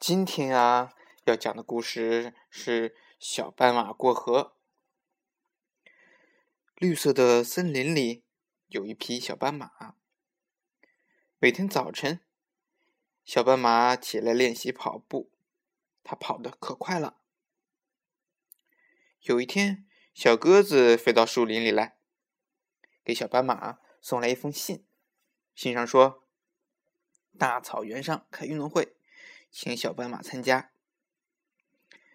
今天啊，要讲的故事是小斑马过河。绿色的森林里有一匹小斑马。每天早晨，小斑马起来练习跑步，它跑得可快了。有一天，小鸽子飞到树林里来，给小斑马送来一封信。信上说：“大草原上开运动会。”请小斑马参加，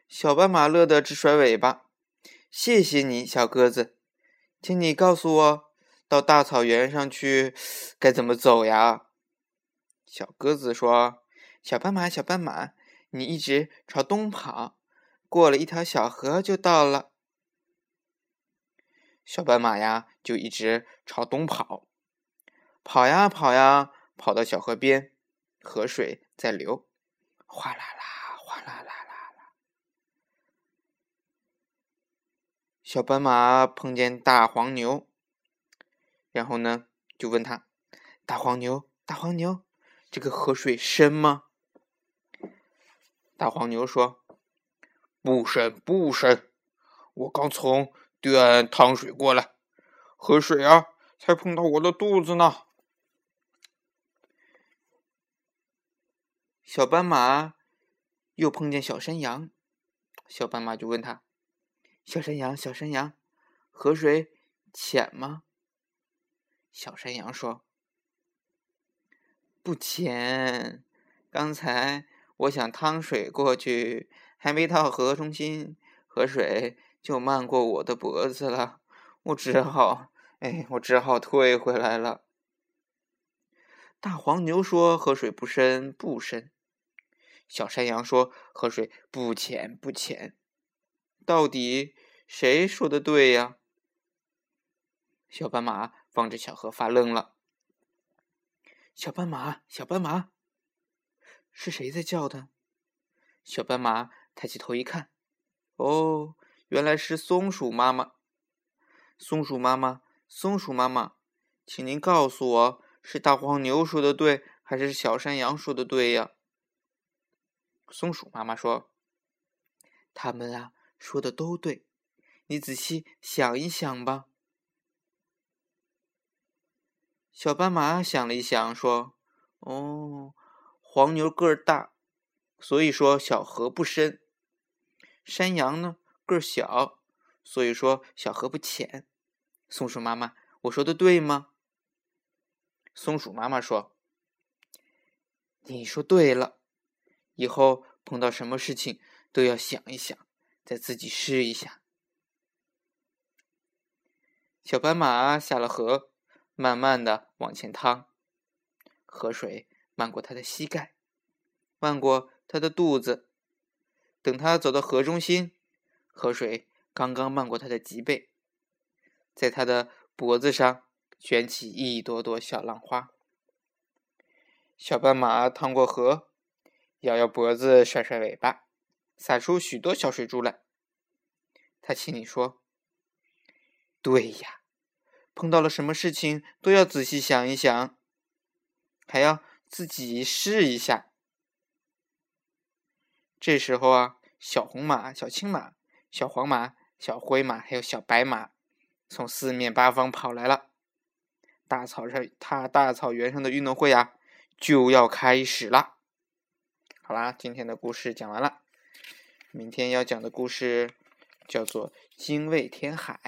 小斑马乐得直甩尾巴。谢谢你，小鸽子，请你告诉我，到大草原上去该怎么走呀？小鸽子说：“小斑马，小斑马，你一直朝东跑，过了一条小河就到了。”小斑马呀，就一直朝东跑，跑呀跑呀，跑到小河边，河水在流。哗啦啦，哗啦啦啦啦！小斑马碰见大黄牛，然后呢，就问他：“大黄牛，大黄牛，这个河水深吗？”大黄牛说：“不深，不深，我刚从对岸趟水过来，河水啊，才碰到我的肚子呢。”小斑马又碰见小山羊，小斑马就问他：“小山羊，小山羊，河水浅吗？”小山羊说：“不浅。刚才我想趟水过去，还没到河中心，河水就漫过我的脖子了。我只好，哎，我只好退回来了。”大黄牛说：“河水不深，不深。”小山羊说：“河水不浅不浅，到底谁说的对呀？”小斑马望着小河发愣了。小斑马，小斑马，是谁在叫它？小斑马抬起头一看，哦，原来是松鼠妈妈。松鼠妈妈，松鼠妈妈，请您告诉我，是大黄牛说的对，还是小山羊说的对呀？松鼠妈妈说：“他们啊，说的都对，你仔细想一想吧。”小斑马想了一想，说：“哦，黄牛个儿大，所以说小河不深；山羊呢个儿小，所以说小河不浅。”松鼠妈妈，我说的对吗？松鼠妈妈说：“你说对了。”以后碰到什么事情都要想一想，再自己试一下。小斑马下了河，慢慢的往前趟，河水漫过它的膝盖，漫过它的肚子。等它走到河中心，河水刚刚漫过它的脊背，在它的脖子上卷起一朵朵小浪花。小斑马趟过河。摇摇脖子，甩甩尾巴，洒出许多小水珠来。他心里说：“对呀，碰到了什么事情都要仔细想一想，还要自己试一下。”这时候啊，小红马、小青马、小黄马、小灰马，还有小白马，从四面八方跑来了。大草上，它大草原上的运动会啊，就要开始了。好啦，今天的故事讲完了。明天要讲的故事叫做《精卫填海》。